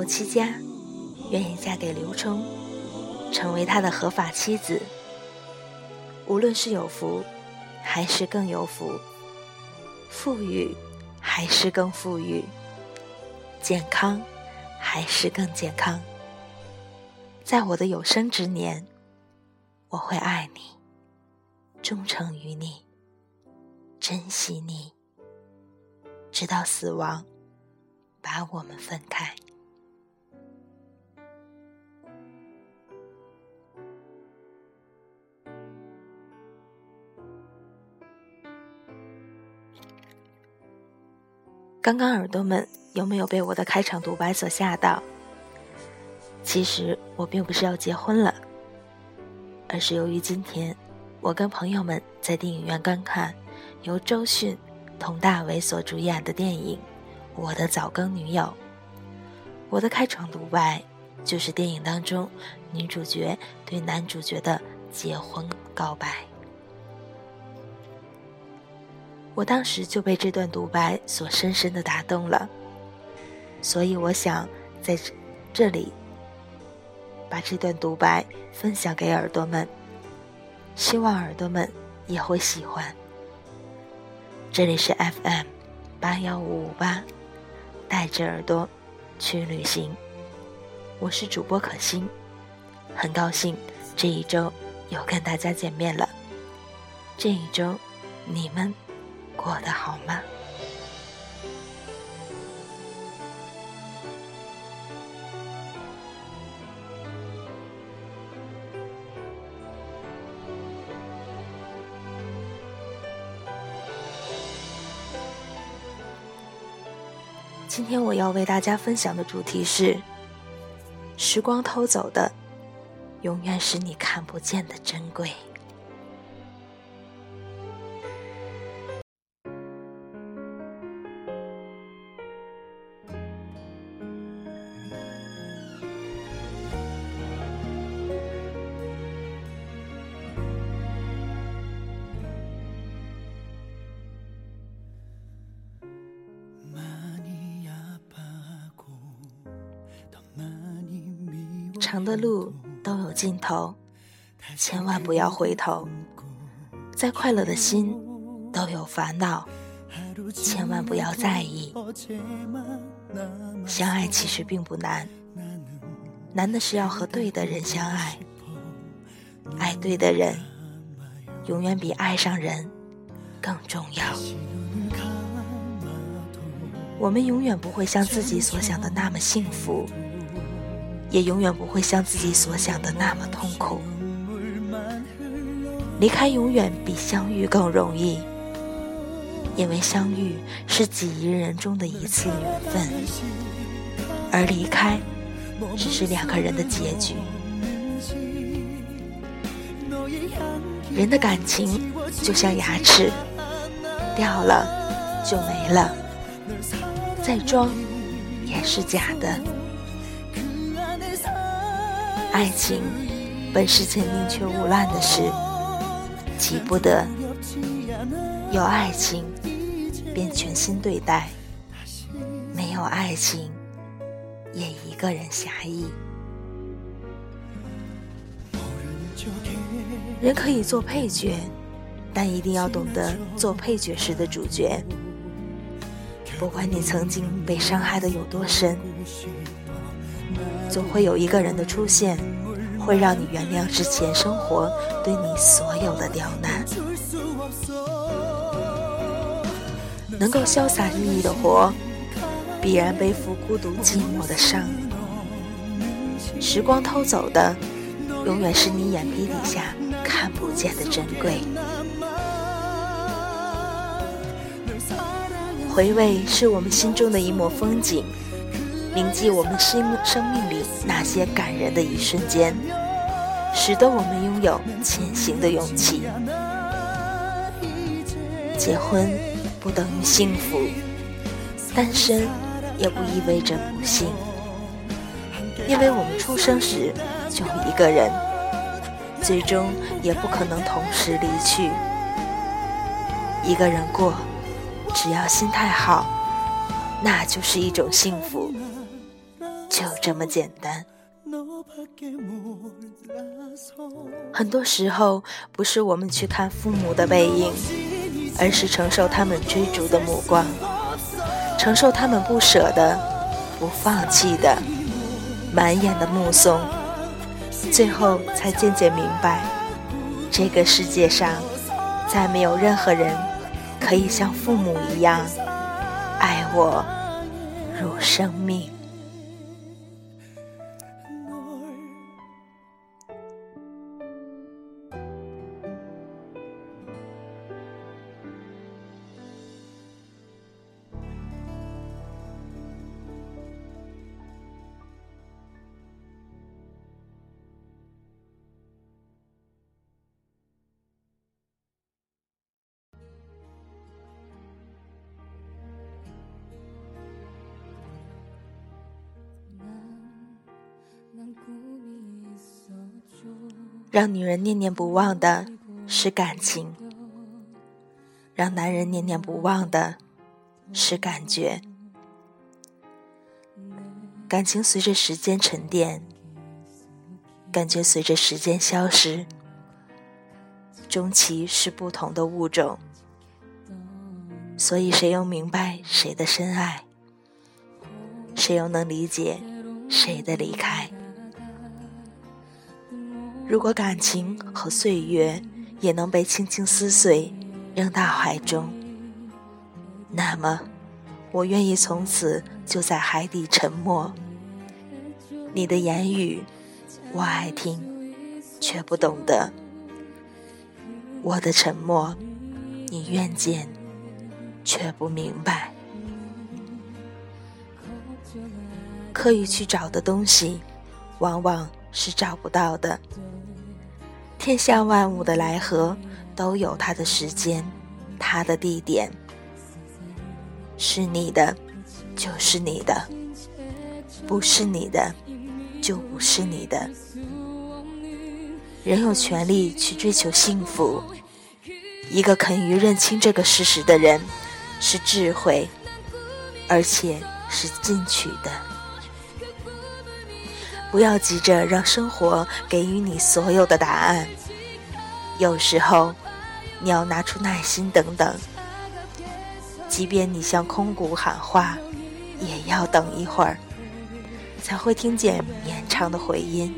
国戚家，愿意嫁给刘冲，成为他的合法妻子。无论是有福，还是更有福；富裕，还是更富裕；健康，还是更健康。在我的有生之年，我会爱你，忠诚于你，珍惜你，直到死亡把我们分开。刚刚耳朵们有没有被我的开场独白所吓到？其实我并不是要结婚了，而是由于今天我跟朋友们在电影院观看由周迅、佟大为所主演的电影《我的早更女友》，我的开场独白就是电影当中女主角对男主角的结婚告白。我当时就被这段独白所深深的打动了，所以我想在这里。把这段独白分享给耳朵们，希望耳朵们也会喜欢。这里是 FM 八幺五五八，带着耳朵去旅行。我是主播可心，很高兴这一周又跟大家见面了。这一周你们过得好吗？今天我要为大家分享的主题是：时光偷走的，永远是你看不见的珍贵。长的路都有尽头，千万不要回头。再快乐的心都有烦恼，千万不要在意。相爱其实并不难，难的是要和对的人相爱。爱对的人，永远比爱上人更重要。我们永远不会像自己所想的那么幸福。也永远不会像自己所想的那么痛苦。离开永远比相遇更容易，因为相遇是几亿人中的一次缘分，而离开只是两个人的结局。人的感情就像牙齿，掉了就没了，再装也是假的。爱情本是件宁缺毋滥的事，急不得。有爱情便全心对待，没有爱情也一个人侠义。人可以做配角，但一定要懂得做配角时的主角。不管你曾经被伤害的有多深。总会有一个人的出现，会让你原谅之前生活对你所有的刁难。能够潇洒日意的活，必然背负孤独寂寞的伤。时光偷走的，永远是你眼皮底下看不见的珍贵。回味是我们心中的一抹风景。铭记我们生生命里那些感人的一瞬间，使得我们拥有前行的勇气。结婚不等于幸福，单身也不意味着不幸，因为我们出生时就一个人，最终也不可能同时离去。一个人过，只要心态好，那就是一种幸福。就这么简单。很多时候，不是我们去看父母的背影，而是承受他们追逐的目光，承受他们不舍的、不放弃的、满眼的目送，最后才渐渐明白，这个世界上，再没有任何人可以像父母一样爱我如生命。让女人念念不忘的是感情，让男人念念不忘的是感觉。感情随着时间沉淀，感觉随着时间消失，终其是不同的物种。所以，谁又明白谁的深爱？谁又能理解谁的离开？如果感情和岁月也能被轻轻撕碎，扔到海中，那么，我愿意从此就在海底沉默。你的言语，我爱听，却不懂得；我的沉默，你愿见，却不明白。刻意去找的东西，往往是找不到的。天下万物的来和都有它的时间，它的地点。是你的，就是你的；不是你的，就不是你的。人有权利去追求幸福。一个肯于认清这个事实的人，是智慧，而且是进取的。不要急着让生活给予你所有的答案，有时候你要拿出耐心等等。即便你向空谷喊话，也要等一会儿，才会听见绵长的回音。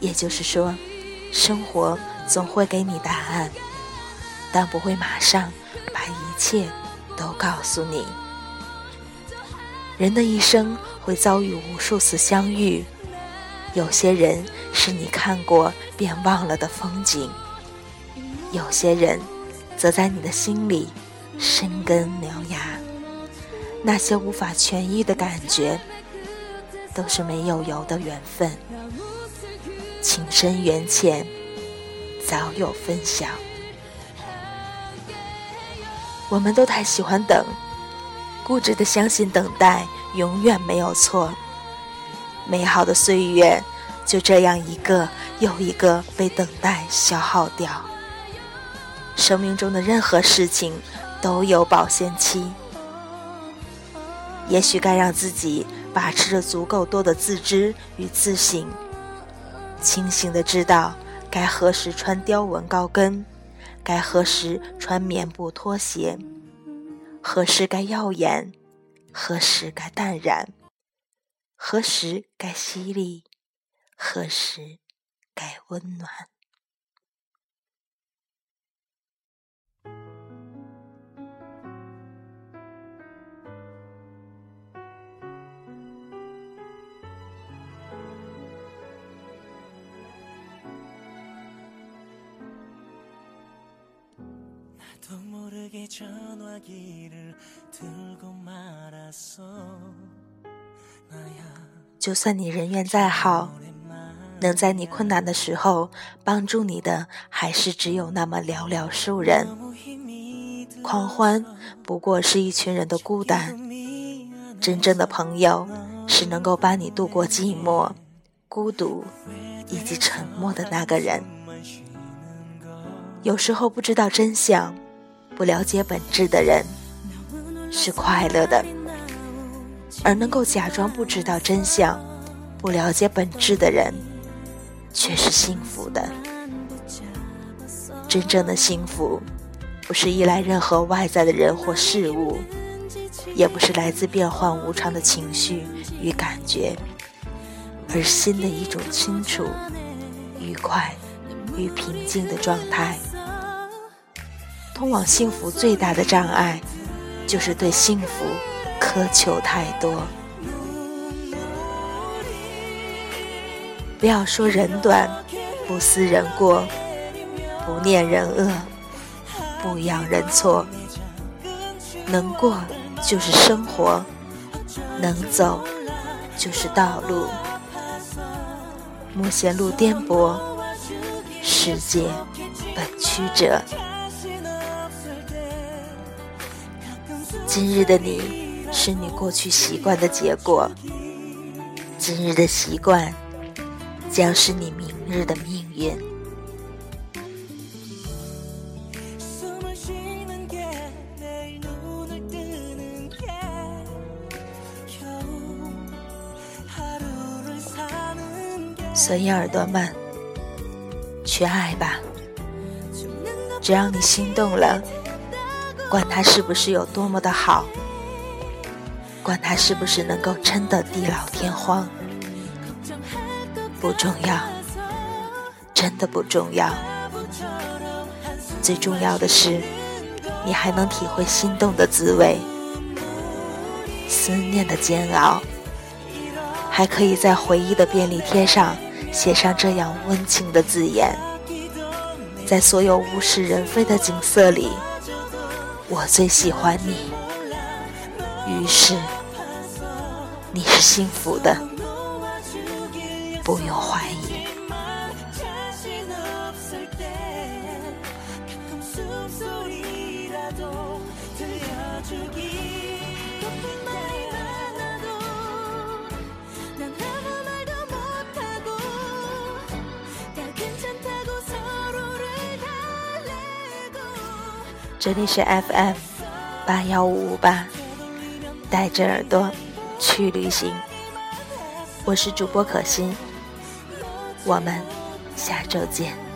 也就是说，生活总会给你答案，但不会马上把一切都告诉你。人的一生。会遭遇无数次相遇，有些人是你看过便忘了的风景，有些人则在你的心里生根苗芽。那些无法痊愈的感觉，都是没有油的缘分。情深缘浅，早有分晓。我们都太喜欢等，固执的相信等待。永远没有错。美好的岁月就这样一个又一个被等待消耗掉。生命中的任何事情都有保鲜期。也许该让自己把持着足够多的自知与自省，清醒的知道该何时穿雕纹高跟，该何时穿棉布拖鞋，何时该耀眼。何时该淡然？何时该犀利？何时该温暖？就算你人缘再好，能在你困难的时候帮助你的，还是只有那么寥寥数人。狂欢不过是一群人的孤单，真正的朋友是能够帮你度过寂寞、孤独以及沉默的那个人。有时候不知道真相。不了解本质的人是快乐的，而能够假装不知道真相、不了解本质的人，却是幸福的。真正的幸福，不是依赖任何外在的人或事物，也不是来自变幻无常的情绪与感觉，而心的一种清楚、愉快与平静的状态。通往幸福最大的障碍，就是对幸福苛求太多。不要说人短，不思人过，不念人恶，不扬人错。能过就是生活，能走就是道路。莫嫌路颠簸，世界本曲折。今日的你，是你过去习惯的结果；今日的习惯，将是你明日的命运。所以，耳朵们，去爱吧！只要你心动了。管他是不是有多么的好，管他是不是能够撑得地老天荒，不重要，真的不重要。最重要的是，你还能体会心动的滋味，思念的煎熬，还可以在回忆的便利贴上写上这样温情的字眼，在所有物是人非的景色里。我最喜欢你，于是你是幸福的，不用怀疑。这里是 FM 八幺五五八，带着耳朵去旅行。我是主播可心，我们下周见。